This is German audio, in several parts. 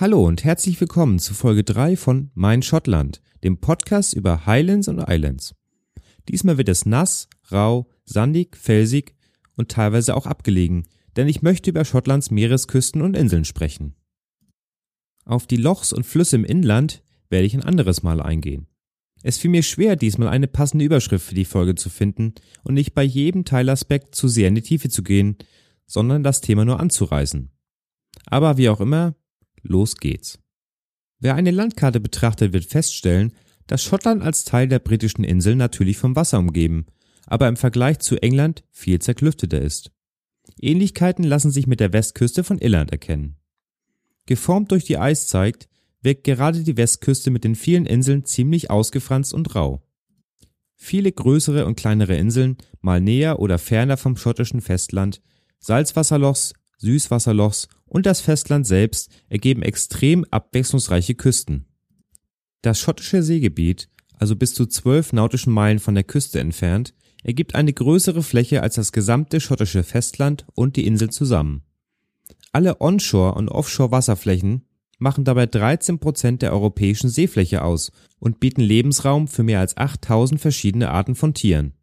Hallo und herzlich willkommen zu Folge 3 von Mein Schottland, dem Podcast über Highlands und Islands. Diesmal wird es nass, rau, sandig, felsig und teilweise auch abgelegen, denn ich möchte über Schottlands Meeresküsten und Inseln sprechen. Auf die Lochs und Flüsse im Inland werde ich ein anderes Mal eingehen. Es fiel mir schwer, diesmal eine passende Überschrift für die Folge zu finden und nicht bei jedem Teilaspekt zu sehr in die Tiefe zu gehen, sondern das Thema nur anzureißen. Aber wie auch immer, los geht's. Wer eine Landkarte betrachtet, wird feststellen, dass Schottland als Teil der britischen Inseln natürlich vom Wasser umgeben, aber im Vergleich zu England viel zerklüfteter ist. Ähnlichkeiten lassen sich mit der Westküste von Irland erkennen. Geformt durch die Eiszeit wirkt gerade die Westküste mit den vielen Inseln ziemlich ausgefranst und rau. Viele größere und kleinere Inseln, mal näher oder ferner vom schottischen Festland, Salzwasserlochs, Süßwasserlochs und das Festland selbst ergeben extrem abwechslungsreiche Küsten. Das schottische Seegebiet, also bis zu zwölf nautischen Meilen von der Küste entfernt, ergibt eine größere Fläche als das gesamte schottische Festland und die Insel zusammen. Alle Onshore- und Offshore-Wasserflächen machen dabei 13 Prozent der europäischen Seefläche aus und bieten Lebensraum für mehr als 8000 verschiedene Arten von Tieren.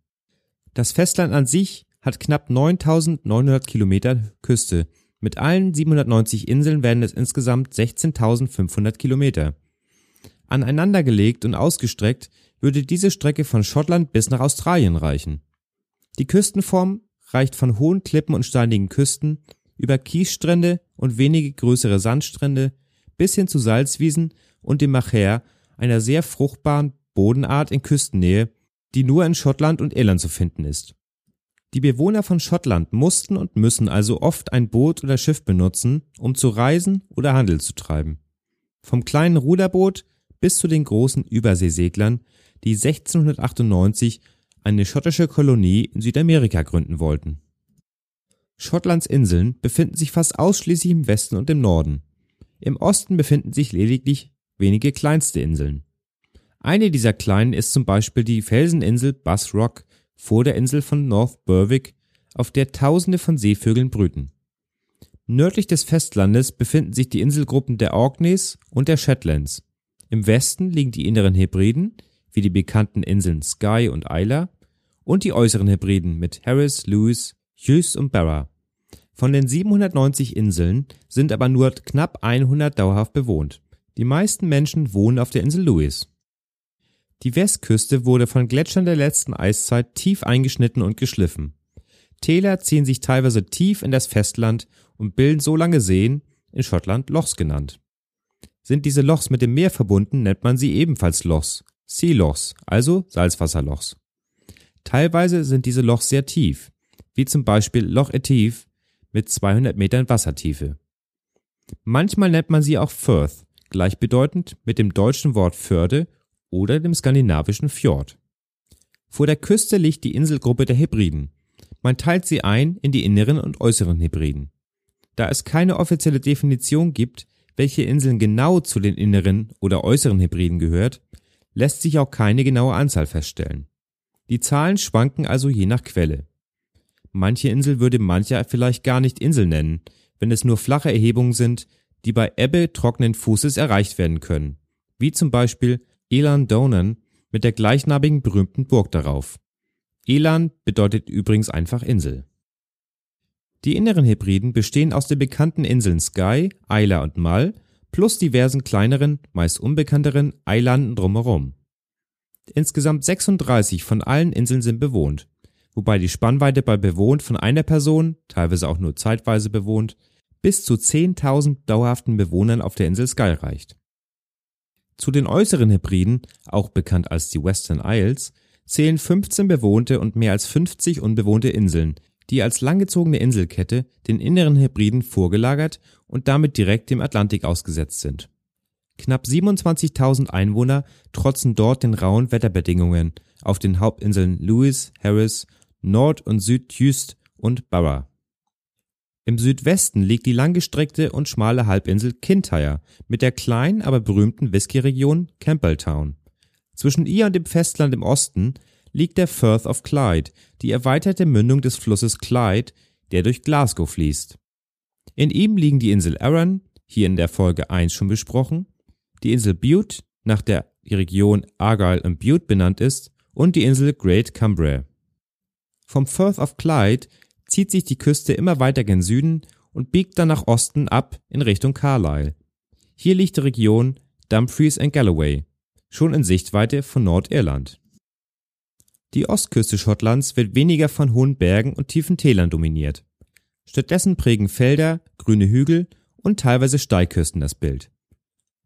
Das Festland an sich hat knapp 9900 Kilometer Küste. Mit allen 790 Inseln werden es insgesamt 16.500 Kilometer. Aneinandergelegt und ausgestreckt würde diese Strecke von Schottland bis nach Australien reichen. Die Küstenform reicht von hohen Klippen und steinigen Küsten über Kiesstrände und wenige größere Sandstrände bis hin zu Salzwiesen und dem Machair, einer sehr fruchtbaren Bodenart in Küstennähe, die nur in Schottland und Irland zu finden ist. Die Bewohner von Schottland mussten und müssen also oft ein Boot oder Schiff benutzen, um zu reisen oder Handel zu treiben. Vom kleinen Ruderboot bis zu den großen Überseeseglern, die 1698 eine schottische Kolonie in Südamerika gründen wollten. Schottlands Inseln befinden sich fast ausschließlich im Westen und im Norden. Im Osten befinden sich lediglich wenige kleinste Inseln. Eine dieser kleinen ist zum Beispiel die Felseninsel Bass Rock vor der Insel von North Berwick, auf der Tausende von Seevögeln brüten. Nördlich des Festlandes befinden sich die Inselgruppen der Orkneys und der Shetlands. Im Westen liegen die Inneren Hebriden, wie die bekannten Inseln Skye und Isla, und die Äußeren Hebriden mit Harris, Lewis, Hughes und Barra. Von den 790 Inseln sind aber nur knapp 100 dauerhaft bewohnt. Die meisten Menschen wohnen auf der Insel Lewis. Die Westküste wurde von Gletschern der letzten Eiszeit tief eingeschnitten und geschliffen. Täler ziehen sich teilweise tief in das Festland und bilden so lange Seen, in Schottland Lochs genannt. Sind diese Lochs mit dem Meer verbunden, nennt man sie ebenfalls Lochs, Sea Lochs, also Salzwasserlochs. Teilweise sind diese Lochs sehr tief, wie zum Beispiel Loch Etive mit 200 Metern Wassertiefe. Manchmal nennt man sie auch Firth, gleichbedeutend mit dem deutschen Wort Förde oder dem skandinavischen Fjord. Vor der Küste liegt die Inselgruppe der Hebriden. Man teilt sie ein in die inneren und äußeren Hebriden. Da es keine offizielle Definition gibt, welche Inseln genau zu den inneren oder äußeren Hebriden gehört, lässt sich auch keine genaue Anzahl feststellen. Die Zahlen schwanken also je nach Quelle. Manche Insel würde mancher vielleicht gar nicht Insel nennen, wenn es nur flache Erhebungen sind, die bei Ebbe trockenen Fußes erreicht werden können, wie zum Beispiel Elan Donan mit der gleichnamigen berühmten Burg darauf. Elan bedeutet übrigens einfach Insel. Die inneren Hebriden bestehen aus den bekannten Inseln Skye, Isla und Mull plus diversen kleineren, meist unbekannteren Eilanden drumherum. Insgesamt 36 von allen Inseln sind bewohnt wobei die Spannweite bei bewohnt von einer Person, teilweise auch nur zeitweise bewohnt, bis zu 10.000 dauerhaften Bewohnern auf der Insel Skye reicht. Zu den äußeren Hebriden, auch bekannt als die Western Isles, zählen 15 bewohnte und mehr als 50 unbewohnte Inseln, die als langgezogene Inselkette den inneren Hebriden vorgelagert und damit direkt dem Atlantik ausgesetzt sind. Knapp 27.000 Einwohner trotzen dort den rauen Wetterbedingungen auf den Hauptinseln Lewis, Harris Nord- und Südjust und Barra. Im Südwesten liegt die langgestreckte und schmale Halbinsel Kintyre mit der kleinen, aber berühmten Whisky-Region Campbelltown. Zwischen ihr und dem Festland im Osten liegt der Firth of Clyde, die erweiterte Mündung des Flusses Clyde, der durch Glasgow fließt. In ihm liegen die Insel Arran, hier in der Folge 1 schon besprochen, die Insel Bute, nach der die Region Argyll und Bute benannt ist, und die Insel Great Cumbria. Vom Firth of Clyde zieht sich die Küste immer weiter gen Süden und biegt dann nach Osten ab in Richtung Carlisle. Hier liegt die Region Dumfries and Galloway, schon in Sichtweite von Nordirland. Die Ostküste Schottlands wird weniger von hohen Bergen und tiefen Tälern dominiert. Stattdessen prägen Felder, grüne Hügel und teilweise Steilküsten das Bild.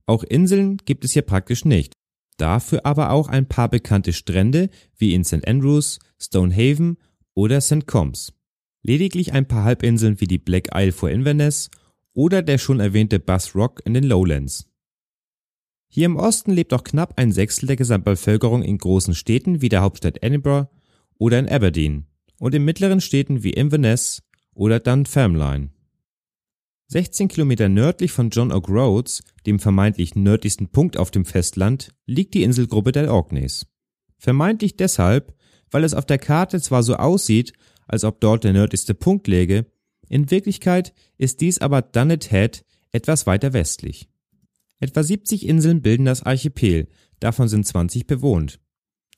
Auch Inseln gibt es hier praktisch nicht, dafür aber auch ein paar bekannte Strände wie in St. Andrews, Stonehaven oder St. Combs. Lediglich ein paar Halbinseln wie die Black Isle vor Inverness oder der schon erwähnte Bass Rock in den Lowlands. Hier im Osten lebt auch knapp ein Sechstel der Gesamtbevölkerung in großen Städten wie der Hauptstadt Edinburgh oder in Aberdeen und in mittleren Städten wie Inverness oder Dunfermline. 16 Kilometer nördlich von John O'Groats, dem vermeintlich nördlichsten Punkt auf dem Festland, liegt die Inselgruppe der Orkneys. Vermeintlich deshalb, weil es auf der Karte zwar so aussieht, als ob dort der nördlichste Punkt läge, in Wirklichkeit ist dies aber Dunnet Head etwas weiter westlich. Etwa 70 Inseln bilden das Archipel, davon sind 20 bewohnt.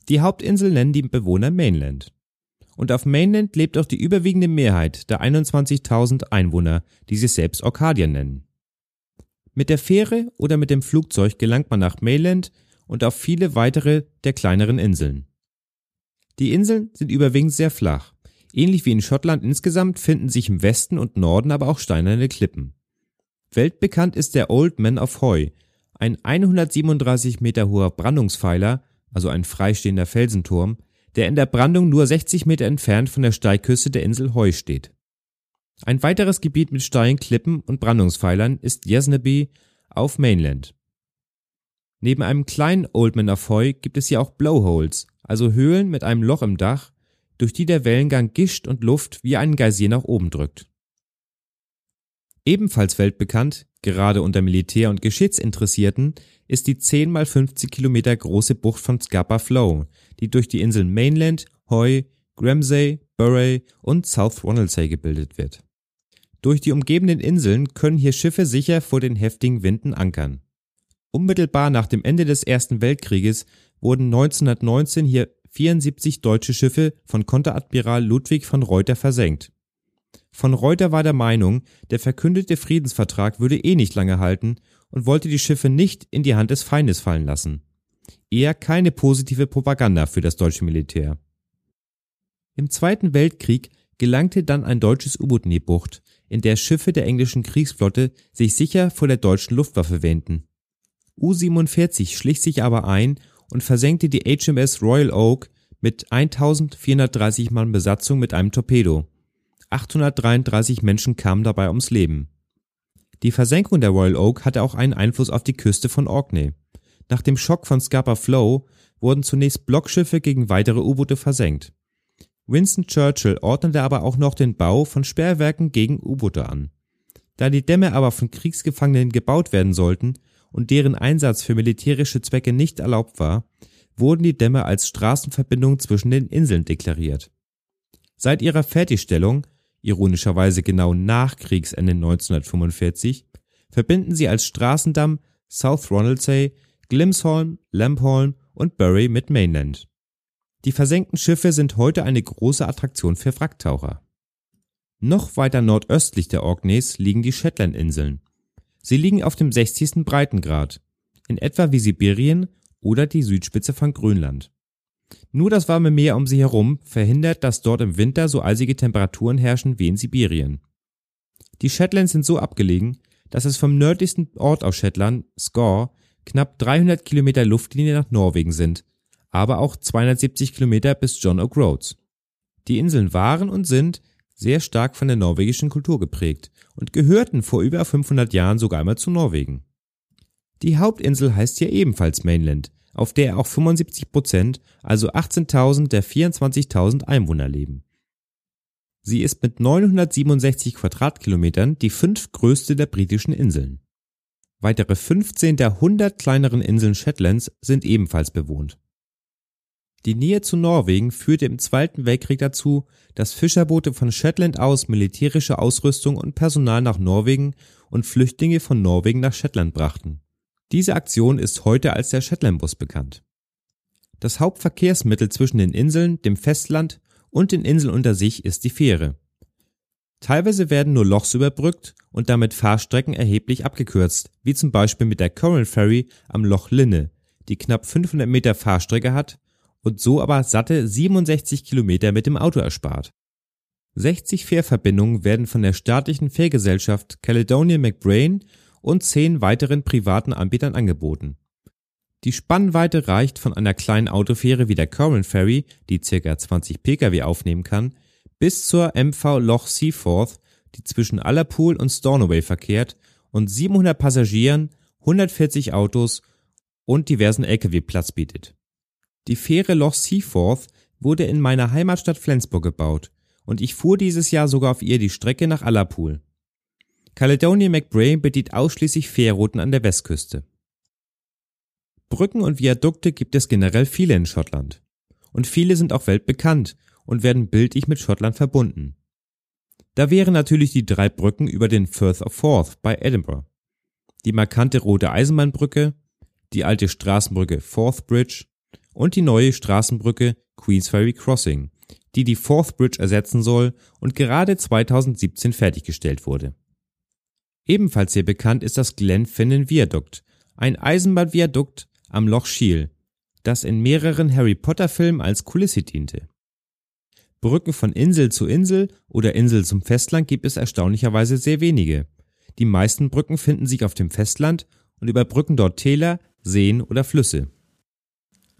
Die Hauptinsel nennen die Bewohner Mainland und auf Mainland lebt auch die überwiegende Mehrheit der 21.000 Einwohner, die sich selbst Orkadier nennen. Mit der Fähre oder mit dem Flugzeug gelangt man nach Mainland und auf viele weitere der kleineren Inseln. Die Inseln sind überwiegend sehr flach. Ähnlich wie in Schottland insgesamt finden sich im Westen und Norden aber auch steinerne Klippen. Weltbekannt ist der Old Man of Hoy, ein 137 Meter hoher Brandungspfeiler, also ein freistehender Felsenturm, der in der Brandung nur 60 Meter entfernt von der Steilküste der Insel Heu steht. Ein weiteres Gebiet mit steilen Klippen und Brandungspfeilern ist Yesnaby auf Mainland. Neben einem kleinen Oldman of Heu gibt es hier auch Blowholes, also Höhlen mit einem Loch im Dach, durch die der Wellengang Gischt und Luft wie einen Geysir nach oben drückt. Ebenfalls weltbekannt, gerade unter Militär- und Geschichtsinteressierten, ist die 10 mal 50 Kilometer große Bucht von Scapa Flow, die durch die Inseln Mainland, Hoy, Gramsay, Burray und South Ronaldsay gebildet wird. Durch die umgebenden Inseln können hier Schiffe sicher vor den heftigen Winden ankern. Unmittelbar nach dem Ende des Ersten Weltkrieges wurden 1919 hier 74 deutsche Schiffe von Konteradmiral Ludwig von Reuter versenkt. Von Reuter war der Meinung, der verkündete Friedensvertrag würde eh nicht lange halten und wollte die Schiffe nicht in die Hand des Feindes fallen lassen eher keine positive Propaganda für das deutsche Militär. Im Zweiten Weltkrieg gelangte dann ein deutsches U-Boot in die Bucht, in der Schiffe der englischen Kriegsflotte sich sicher vor der deutschen Luftwaffe wähnten. U-47 schlich sich aber ein und versenkte die HMS Royal Oak mit 1430 Mann Besatzung mit einem Torpedo. 833 Menschen kamen dabei ums Leben. Die Versenkung der Royal Oak hatte auch einen Einfluss auf die Küste von Orkney. Nach dem Schock von Scapa Flow wurden zunächst Blockschiffe gegen weitere U-Boote versenkt. Winston Churchill ordnete aber auch noch den Bau von Sperrwerken gegen U-Boote an. Da die Dämme aber von Kriegsgefangenen gebaut werden sollten und deren Einsatz für militärische Zwecke nicht erlaubt war, wurden die Dämme als Straßenverbindung zwischen den Inseln deklariert. Seit ihrer Fertigstellung, ironischerweise genau nach Kriegsende 1945, verbinden sie als Straßendamm South Ronaldsay Glimsholm, Lampholm und Bury mit Mainland. Die versenkten Schiffe sind heute eine große Attraktion für Wracktaucher. Noch weiter nordöstlich der Orkneys liegen die Shetlandinseln. Sie liegen auf dem 60. Breitengrad, in etwa wie Sibirien oder die Südspitze von Grönland. Nur das warme Meer um sie herum verhindert, dass dort im Winter so eisige Temperaturen herrschen wie in Sibirien. Die Shetlands sind so abgelegen, dass es vom nördlichsten Ort aus Shetland, Skor, knapp 300 Kilometer Luftlinie nach Norwegen sind, aber auch 270 Kilometer bis John O'Groats. Die Inseln waren und sind sehr stark von der norwegischen Kultur geprägt und gehörten vor über 500 Jahren sogar einmal zu Norwegen. Die Hauptinsel heißt hier ebenfalls Mainland, auf der auch 75 Prozent, also 18.000 der 24.000 Einwohner leben. Sie ist mit 967 Quadratkilometern die fünftgrößte der britischen Inseln. Weitere 15 der 100 kleineren Inseln Shetlands sind ebenfalls bewohnt. Die Nähe zu Norwegen führte im Zweiten Weltkrieg dazu, dass Fischerboote von Shetland aus militärische Ausrüstung und Personal nach Norwegen und Flüchtlinge von Norwegen nach Shetland brachten. Diese Aktion ist heute als der Shetlandbus bekannt. Das Hauptverkehrsmittel zwischen den Inseln, dem Festland und den Inseln unter sich ist die Fähre. Teilweise werden nur Lochs überbrückt und damit Fahrstrecken erheblich abgekürzt, wie zum Beispiel mit der Coral Ferry am Loch Linne, die knapp 500 Meter Fahrstrecke hat und so aber satte 67 Kilometer mit dem Auto erspart. 60 Fährverbindungen werden von der staatlichen Fährgesellschaft Caledonia McBrain und zehn weiteren privaten Anbietern angeboten. Die Spannweite reicht von einer kleinen Autofähre wie der Coral Ferry, die ca. 20 Pkw aufnehmen kann, bis zur MV Loch Seaforth, die zwischen Allerpool und Stornoway verkehrt und 700 Passagieren, 140 Autos und diversen Lkw Platz bietet. Die Fähre Loch Seaforth wurde in meiner Heimatstadt Flensburg gebaut und ich fuhr dieses Jahr sogar auf ihr die Strecke nach Allerpool. Caledonia McBrae bedient ausschließlich Fährrouten an der Westküste. Brücken und Viadukte gibt es generell viele in Schottland. Und viele sind auch weltbekannt und werden bildlich mit Schottland verbunden. Da wären natürlich die drei Brücken über den Firth of Forth bei Edinburgh, die markante rote Eisenbahnbrücke, die alte Straßenbrücke Forth Bridge und die neue Straßenbrücke Queensferry Crossing, die die Forth Bridge ersetzen soll und gerade 2017 fertiggestellt wurde. Ebenfalls sehr bekannt ist das Glenfinnan Viadukt, ein Eisenbahnviadukt am Loch Shiel, das in mehreren Harry Potter Filmen als Kulisse diente. Brücken von Insel zu Insel oder Insel zum Festland gibt es erstaunlicherweise sehr wenige. Die meisten Brücken finden sich auf dem Festland und überbrücken dort Täler, Seen oder Flüsse.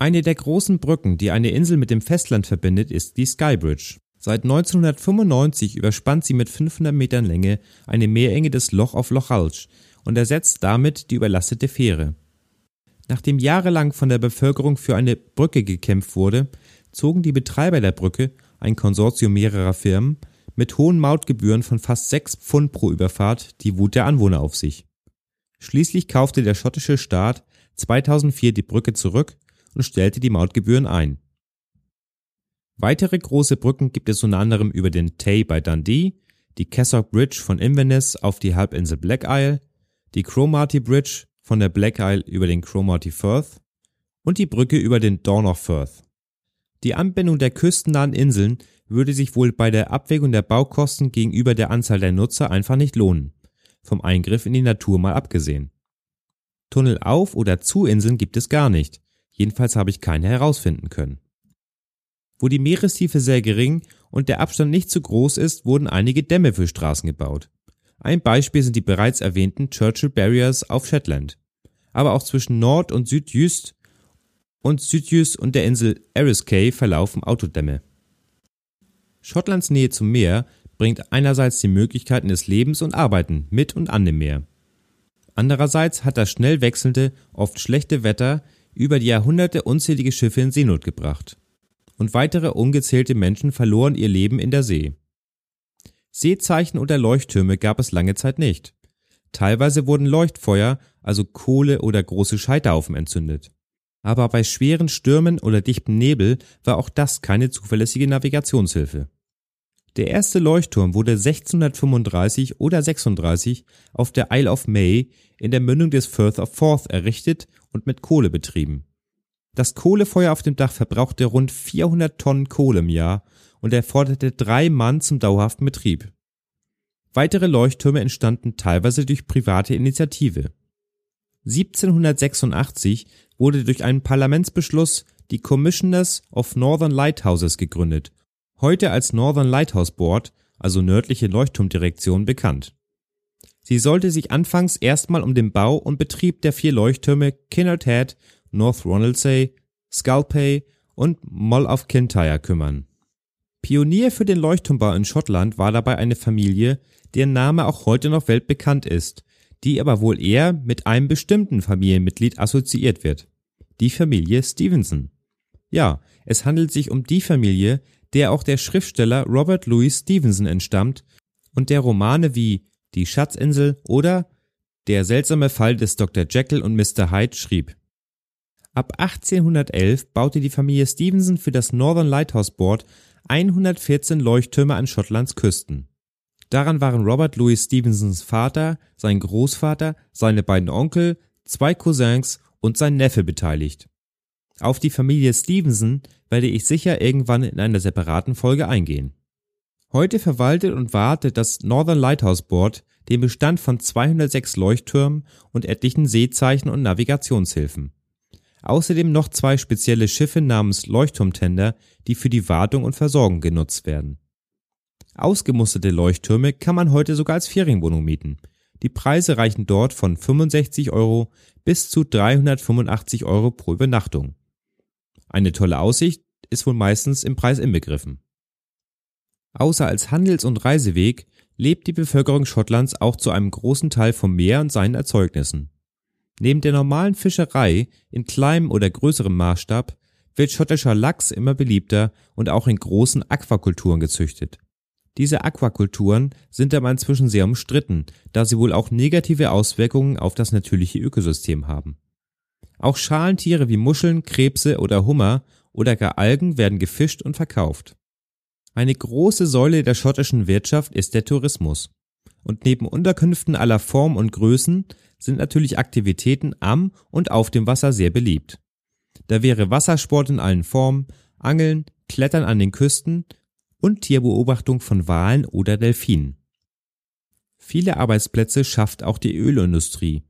Eine der großen Brücken, die eine Insel mit dem Festland verbindet, ist die Skybridge. Seit 1995 überspannt sie mit 500 Metern Länge eine Meerenge des Loch of Lochalsh und ersetzt damit die überlastete Fähre. Nachdem jahrelang von der Bevölkerung für eine Brücke gekämpft wurde, zogen die Betreiber der Brücke ein Konsortium mehrerer Firmen, mit hohen Mautgebühren von fast 6 Pfund pro Überfahrt die Wut der Anwohner auf sich. Schließlich kaufte der schottische Staat 2004 die Brücke zurück und stellte die Mautgebühren ein. Weitere große Brücken gibt es unter anderem über den Tay bei Dundee, die Cassock Bridge von Inverness auf die Halbinsel Black Isle, die Cromarty Bridge von der Black Isle über den Cromarty Firth und die Brücke über den Dornoch Firth. Die Anbindung der küstennahen Inseln würde sich wohl bei der Abwägung der Baukosten gegenüber der Anzahl der Nutzer einfach nicht lohnen, vom Eingriff in die Natur mal abgesehen. Tunnel auf oder zu Inseln gibt es gar nicht, jedenfalls habe ich keine herausfinden können. Wo die Meerestiefe sehr gering und der Abstand nicht zu groß ist, wurden einige Dämme für Straßen gebaut. Ein Beispiel sind die bereits erwähnten Churchill Barriers auf Shetland. Aber auch zwischen Nord- und Südjust und Südjus und der Insel Eriskay verlaufen Autodämme. Schottlands Nähe zum Meer bringt einerseits die Möglichkeiten des Lebens und Arbeiten mit und an dem Meer. Andererseits hat das schnell wechselnde, oft schlechte Wetter über die Jahrhunderte unzählige Schiffe in Seenot gebracht. Und weitere ungezählte Menschen verloren ihr Leben in der See. Seezeichen oder Leuchttürme gab es lange Zeit nicht. Teilweise wurden Leuchtfeuer, also Kohle oder große Scheiterhaufen entzündet aber bei schweren Stürmen oder dichtem Nebel war auch das keine zuverlässige Navigationshilfe. Der erste Leuchtturm wurde 1635 oder 36 auf der Isle of May in der Mündung des Firth of Forth errichtet und mit Kohle betrieben. Das Kohlefeuer auf dem Dach verbrauchte rund 400 Tonnen Kohle im Jahr und erforderte drei Mann zum dauerhaften Betrieb. Weitere Leuchttürme entstanden teilweise durch private Initiative. 1786 wurde durch einen Parlamentsbeschluss die Commissioners of Northern Lighthouses gegründet, heute als Northern Lighthouse Board, also nördliche Leuchtturmdirektion, bekannt. Sie sollte sich anfangs erstmal um den Bau und Betrieb der vier Leuchttürme Kinnaird Head, North Ronaldsay, Sculpey und Mull of Kintyre kümmern. Pionier für den Leuchtturmbau in Schottland war dabei eine Familie, deren Name auch heute noch weltbekannt ist die aber wohl eher mit einem bestimmten Familienmitglied assoziiert wird. Die Familie Stevenson. Ja, es handelt sich um die Familie, der auch der Schriftsteller Robert Louis Stevenson entstammt und der Romane wie Die Schatzinsel oder Der seltsame Fall des Dr. Jekyll und Mr. Hyde schrieb. Ab 1811 baute die Familie Stevenson für das Northern Lighthouse Board 114 Leuchttürme an Schottlands Küsten. Daran waren Robert Louis Stevensons Vater, sein Großvater, seine beiden Onkel, zwei Cousins und sein Neffe beteiligt. Auf die Familie Stevenson werde ich sicher irgendwann in einer separaten Folge eingehen. Heute verwaltet und wartet das Northern Lighthouse Board den Bestand von 206 Leuchttürmen und etlichen Seezeichen und Navigationshilfen. Außerdem noch zwei spezielle Schiffe namens Leuchtturmtender, die für die Wartung und Versorgung genutzt werden. Ausgemusterte Leuchttürme kann man heute sogar als Ferienwohnung mieten. Die Preise reichen dort von 65 Euro bis zu 385 Euro pro Übernachtung. Eine tolle Aussicht ist wohl meistens im Preis inbegriffen. Außer als Handels- und Reiseweg lebt die Bevölkerung Schottlands auch zu einem großen Teil vom Meer und seinen Erzeugnissen. Neben der normalen Fischerei in kleinem oder größerem Maßstab wird schottischer Lachs immer beliebter und auch in großen Aquakulturen gezüchtet. Diese Aquakulturen sind aber inzwischen sehr umstritten, da sie wohl auch negative Auswirkungen auf das natürliche Ökosystem haben. Auch Schalentiere wie Muscheln, Krebse oder Hummer oder gar Algen werden gefischt und verkauft. Eine große Säule der schottischen Wirtschaft ist der Tourismus. Und neben Unterkünften aller Form und Größen sind natürlich Aktivitäten am und auf dem Wasser sehr beliebt. Da wäre Wassersport in allen Formen, Angeln, Klettern an den Küsten und Tierbeobachtung von Walen oder Delfinen. Viele Arbeitsplätze schafft auch die Ölindustrie.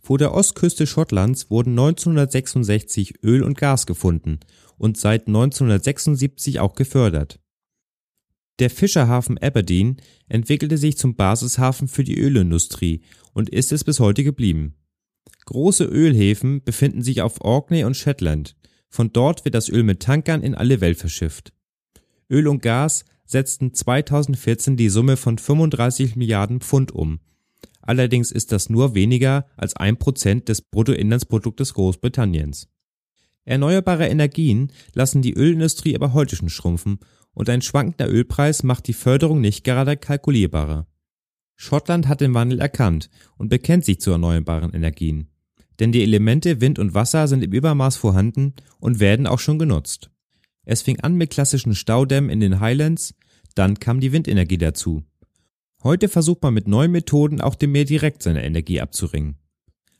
Vor der Ostküste Schottlands wurden 1966 Öl und Gas gefunden und seit 1976 auch gefördert. Der Fischerhafen Aberdeen entwickelte sich zum Basishafen für die Ölindustrie und ist es bis heute geblieben. Große Ölhäfen befinden sich auf Orkney und Shetland. Von dort wird das Öl mit Tankern in alle Welt verschifft. Öl und Gas setzten 2014 die Summe von 35 Milliarden Pfund um. Allerdings ist das nur weniger als ein Prozent des Bruttoinlandsproduktes Großbritanniens. Erneuerbare Energien lassen die Ölindustrie aber heute schon schrumpfen und ein schwankender Ölpreis macht die Förderung nicht gerade kalkulierbarer. Schottland hat den Wandel erkannt und bekennt sich zu erneuerbaren Energien. Denn die Elemente Wind und Wasser sind im Übermaß vorhanden und werden auch schon genutzt. Es fing an mit klassischen Staudämmen in den Highlands, dann kam die Windenergie dazu. Heute versucht man mit neuen Methoden auch dem Meer direkt seine Energie abzuringen.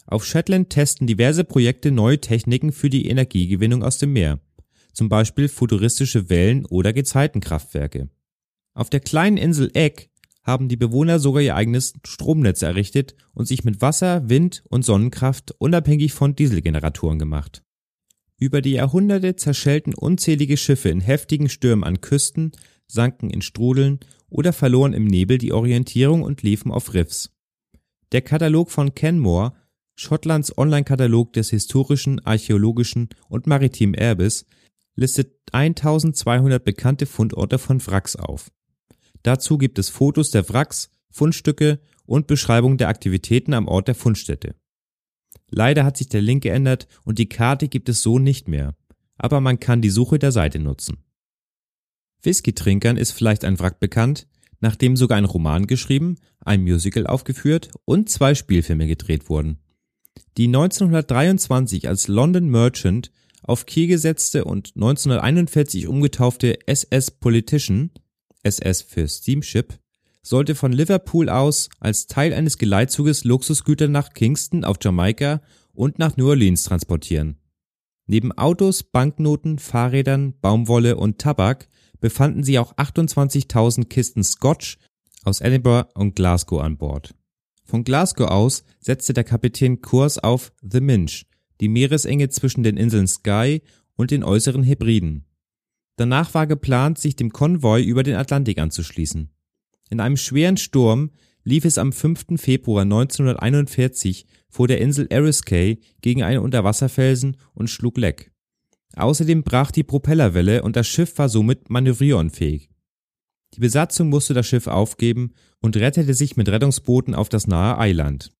Auf Shetland testen diverse Projekte neue Techniken für die Energiegewinnung aus dem Meer zum Beispiel futuristische Wellen- oder Gezeitenkraftwerke. Auf der kleinen Insel Egg haben die Bewohner sogar ihr eigenes Stromnetz errichtet und sich mit Wasser, Wind und Sonnenkraft unabhängig von Dieselgeneratoren gemacht. Über die Jahrhunderte zerschellten unzählige Schiffe in heftigen Stürmen an Küsten, sanken in Strudeln oder verloren im Nebel die Orientierung und liefen auf Riffs. Der Katalog von Kenmore, Schottlands Online-Katalog des historischen, archäologischen und maritimen Erbes, listet 1200 bekannte Fundorte von Wracks auf. Dazu gibt es Fotos der Wracks, Fundstücke und Beschreibung der Aktivitäten am Ort der Fundstätte. Leider hat sich der Link geändert und die Karte gibt es so nicht mehr, aber man kann die Suche der Seite nutzen. Whisky-Trinkern ist vielleicht ein Wrack bekannt, nachdem sogar ein Roman geschrieben, ein Musical aufgeführt und zwei Spielfilme gedreht wurden. Die 1923 als London Merchant auf Kiel gesetzte und 1941 umgetaufte SS Politician (SS für Steamship) sollte von Liverpool aus als Teil eines Geleitzuges Luxusgüter nach Kingston auf Jamaika und nach New Orleans transportieren. Neben Autos, Banknoten, Fahrrädern, Baumwolle und Tabak befanden sich auch 28.000 Kisten Scotch aus Edinburgh und Glasgow an Bord. Von Glasgow aus setzte der Kapitän Kurs auf The Minch die Meeresenge zwischen den Inseln Skye und den äußeren Hebriden. Danach war geplant, sich dem Konvoi über den Atlantik anzuschließen. In einem schweren Sturm lief es am 5. Februar 1941 vor der Insel Eriskay gegen einen Unterwasserfelsen und schlug Leck. Außerdem brach die Propellerwelle und das Schiff war somit manövrierunfähig. Die Besatzung musste das Schiff aufgeben und rettete sich mit Rettungsbooten auf das nahe Eiland.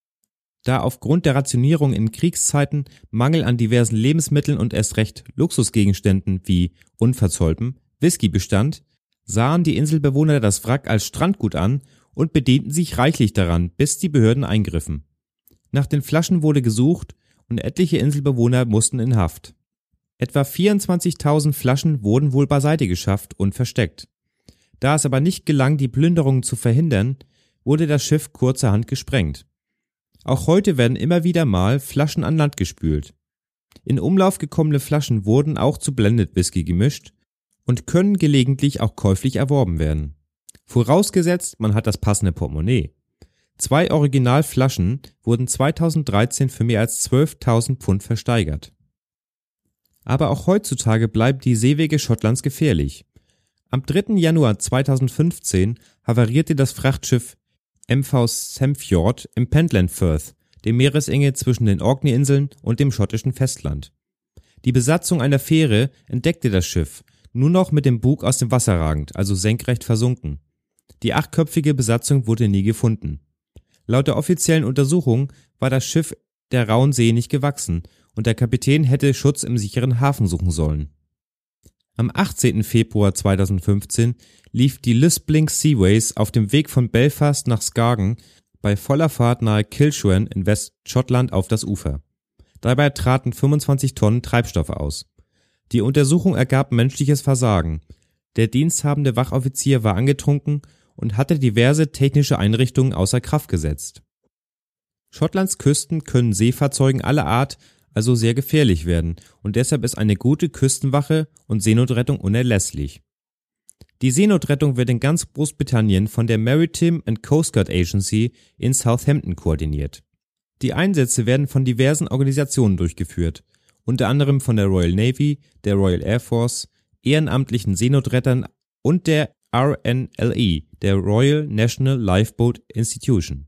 Da aufgrund der Rationierung in Kriegszeiten Mangel an diversen Lebensmitteln und erst recht Luxusgegenständen wie Unverzolpen Whisky bestand, sahen die Inselbewohner das Wrack als Strandgut an und bedienten sich reichlich daran, bis die Behörden eingriffen. Nach den Flaschen wurde gesucht und etliche Inselbewohner mussten in Haft. Etwa 24.000 Flaschen wurden wohl beiseite geschafft und versteckt. Da es aber nicht gelang, die Plünderungen zu verhindern, wurde das Schiff kurzerhand gesprengt. Auch heute werden immer wieder mal Flaschen an Land gespült. In Umlauf gekommene Flaschen wurden auch zu Blended Whisky gemischt und können gelegentlich auch käuflich erworben werden. Vorausgesetzt, man hat das passende Portemonnaie. Zwei Originalflaschen wurden 2013 für mehr als 12.000 Pfund versteigert. Aber auch heutzutage bleiben die Seewege Schottlands gefährlich. Am 3. Januar 2015 havarierte das Frachtschiff MV Semfjord im Pentland Firth, dem Meeresenge zwischen den Orkney-Inseln und dem schottischen Festland. Die Besatzung einer Fähre entdeckte das Schiff, nur noch mit dem Bug aus dem Wasser ragend, also senkrecht versunken. Die achtköpfige Besatzung wurde nie gefunden. Laut der offiziellen Untersuchung war das Schiff der rauen See nicht gewachsen und der Kapitän hätte Schutz im sicheren Hafen suchen sollen. Am 18. Februar 2015 lief die Lisblink Seaways auf dem Weg von Belfast nach Skagen bei voller Fahrt nahe Kilshuan in Westschottland auf das Ufer. Dabei traten 25 Tonnen Treibstoffe aus. Die Untersuchung ergab menschliches Versagen. Der diensthabende Wachoffizier war angetrunken und hatte diverse technische Einrichtungen außer Kraft gesetzt. Schottlands Küsten können Seefahrzeugen aller Art also sehr gefährlich werden und deshalb ist eine gute Küstenwache und Seenotrettung unerlässlich. Die Seenotrettung wird in ganz Großbritannien von der Maritime and Coast Guard Agency in Southampton koordiniert. Die Einsätze werden von diversen Organisationen durchgeführt, unter anderem von der Royal Navy, der Royal Air Force, ehrenamtlichen Seenotrettern und der RNLE, der Royal National Lifeboat Institution.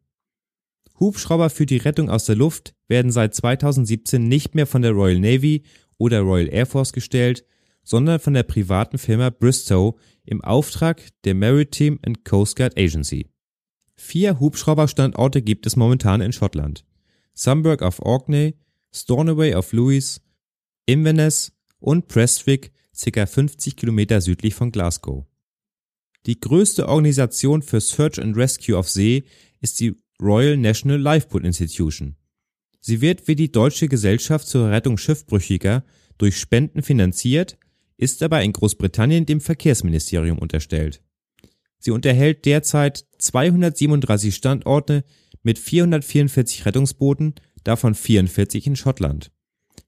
Hubschrauber für die Rettung aus der Luft werden seit 2017 nicht mehr von der Royal Navy oder Royal Air Force gestellt, sondern von der privaten Firma Bristow im Auftrag der Maritime and Coast Guard Agency. Vier Hubschrauberstandorte gibt es momentan in Schottland. Sunburg auf Orkney, Stornoway auf Lewis, Inverness und Prestwick ca. 50 Kilometer südlich von Glasgow. Die größte Organisation für Search and Rescue auf See ist die Royal National Lifeboat Institution. Sie wird wie die Deutsche Gesellschaft zur Rettung Schiffbrüchiger durch Spenden finanziert, ist aber in Großbritannien dem Verkehrsministerium unterstellt. Sie unterhält derzeit 237 Standorte mit 444 Rettungsbooten, davon 44 in Schottland.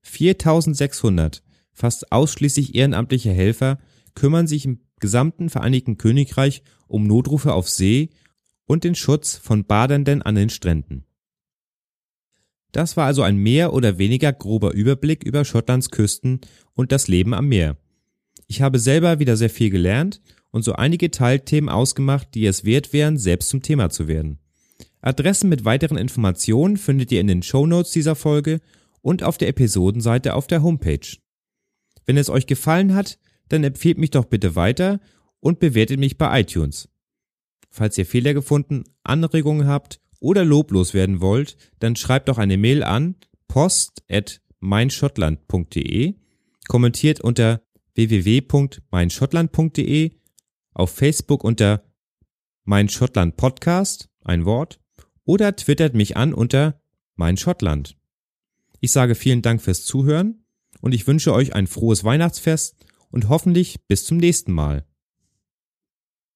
4600, fast ausschließlich ehrenamtliche Helfer, kümmern sich im gesamten Vereinigten Königreich um Notrufe auf See und den Schutz von Badenden an den Stränden. Das war also ein mehr oder weniger grober Überblick über Schottlands Küsten und das Leben am Meer. Ich habe selber wieder sehr viel gelernt und so einige Teilthemen ausgemacht, die es wert wären, selbst zum Thema zu werden. Adressen mit weiteren Informationen findet ihr in den Show Notes dieser Folge und auf der Episodenseite auf der Homepage. Wenn es euch gefallen hat, dann empfehlt mich doch bitte weiter und bewertet mich bei iTunes. Falls ihr Fehler gefunden, Anregungen habt oder loblos werden wollt, dann schreibt doch eine Mail an post@meinschottland.de, kommentiert unter www.meinschottland.de, auf Facebook unter Mein Schottland Podcast, ein Wort, oder twittert mich an unter Mein Schottland. Ich sage vielen Dank fürs Zuhören und ich wünsche euch ein frohes Weihnachtsfest und hoffentlich bis zum nächsten Mal.